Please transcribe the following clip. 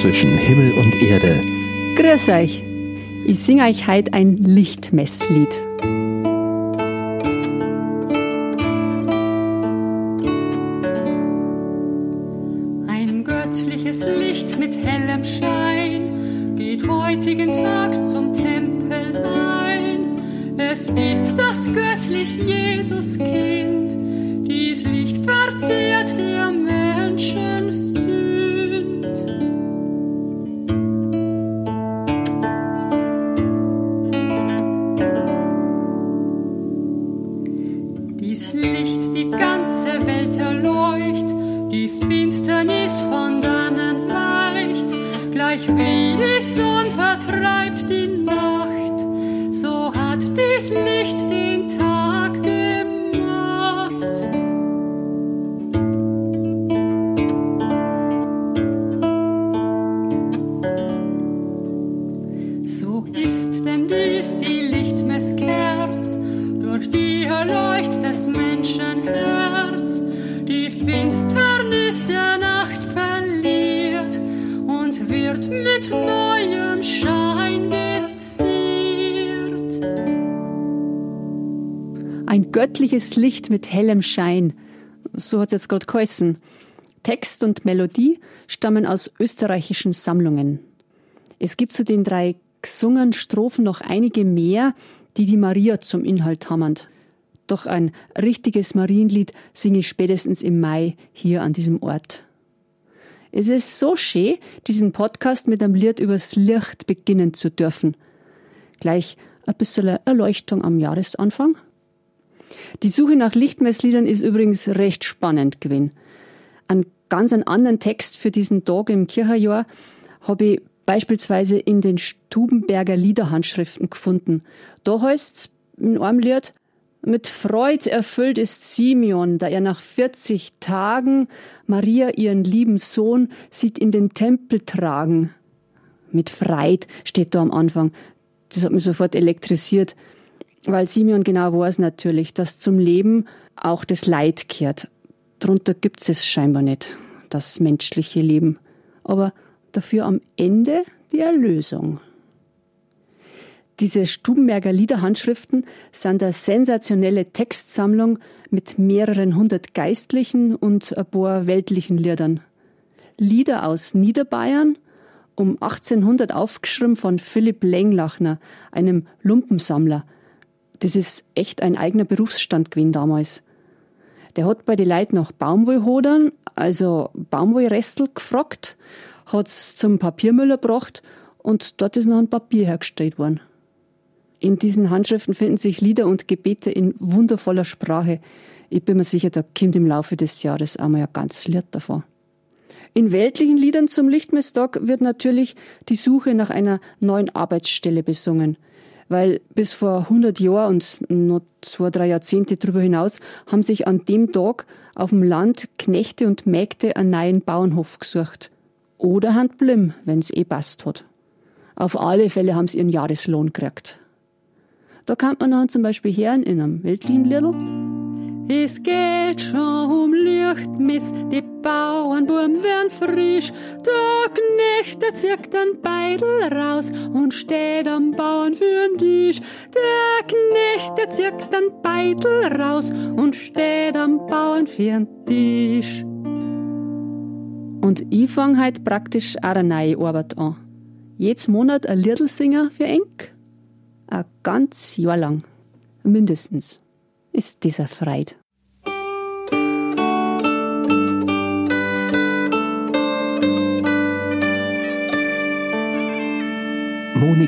zwischen Himmel und Erde. Grüß euch. Ich singe euch heute ein Lichtmesslied. Ein göttliches Licht mit hellem Schein geht heutigen Tags zum Tempel ein. Es ist das göttlich Jesuskind. Vertreibt die Nacht, so hat dies Licht den Tag gemacht. So ist denn dies die Lichtmesskerz, durch die erleucht des Menschen Herz, die Finsternis der Nacht verliert und wird mit neuem Schein Ein göttliches Licht mit hellem Schein. So hat es jetzt gerade geheißen. Text und Melodie stammen aus österreichischen Sammlungen. Es gibt zu den drei gesungenen Strophen noch einige mehr, die die Maria zum Inhalt haben. Doch ein richtiges Marienlied singe ich spätestens im Mai hier an diesem Ort. Es ist so schön, diesen Podcast mit einem Lied übers Licht beginnen zu dürfen. Gleich ein bisschen Erleuchtung am Jahresanfang. Die Suche nach Lichtmessliedern ist übrigens recht spannend gewesen. Einen ganz anderen Text für diesen Tag im Kirchenjahr habe ich beispielsweise in den Stubenberger Liederhandschriften gefunden. Da heißt's in einem Lied, mit Freud erfüllt ist Simeon, da er nach 40 Tagen Maria ihren lieben Sohn sieht in den Tempel tragen. Mit Freud steht da am Anfang. Das hat mich sofort elektrisiert, weil Simeon genau weiß natürlich, dass zum Leben auch das Leid kehrt. Drunter gibt's es scheinbar nicht, das menschliche Leben. Aber dafür am Ende die Erlösung. Diese Stubenberger Liederhandschriften sind eine sensationelle Textsammlung mit mehreren hundert geistlichen und ein paar weltlichen Liedern. Lieder aus Niederbayern, um 1800 aufgeschrieben von Philipp Lenglachner, einem Lumpensammler. Das ist echt ein eigener Berufsstand gewesen damals. Der hat bei den Leuten nach Baumwollhodern, also Baumwollrestel, gefragt, hat's zum Papiermüller gebracht und dort ist noch ein Papier hergestellt worden. In diesen Handschriften finden sich Lieder und Gebete in wundervoller Sprache. Ich bin mir sicher, da kommt im Laufe des Jahres einmal ja ganz Lied davon. In weltlichen Liedern zum Lichtmesstag wird natürlich die Suche nach einer neuen Arbeitsstelle besungen. Weil bis vor 100 Jahren und noch zwei, drei Jahrzehnte darüber hinaus haben sich an dem Tag auf dem Land Knechte und Mägde einen neuen Bauernhof gesucht. Oder Handblim, wenn's eh passt hat. Auf alle Fälle haben sie ihren Jahreslohn gekriegt. Da kann man dann zum Beispiel hören in einem weltlichen Liedl. Es geht schon um Lichtmess, die Bauernbuben werden frisch. Der Knecht, der zirkt den Beidel raus und steht am Bauern für'n Tisch. Der Knecht, der zirkt den Beidel raus und steht am Bauern für'n Tisch. Und ich fange halt praktisch auch eine neue Arbeit an. Jedes Monat ein Liedlsinger für Enk. Ein ganz Jahr lang. Mindestens. Ist dieser Freit.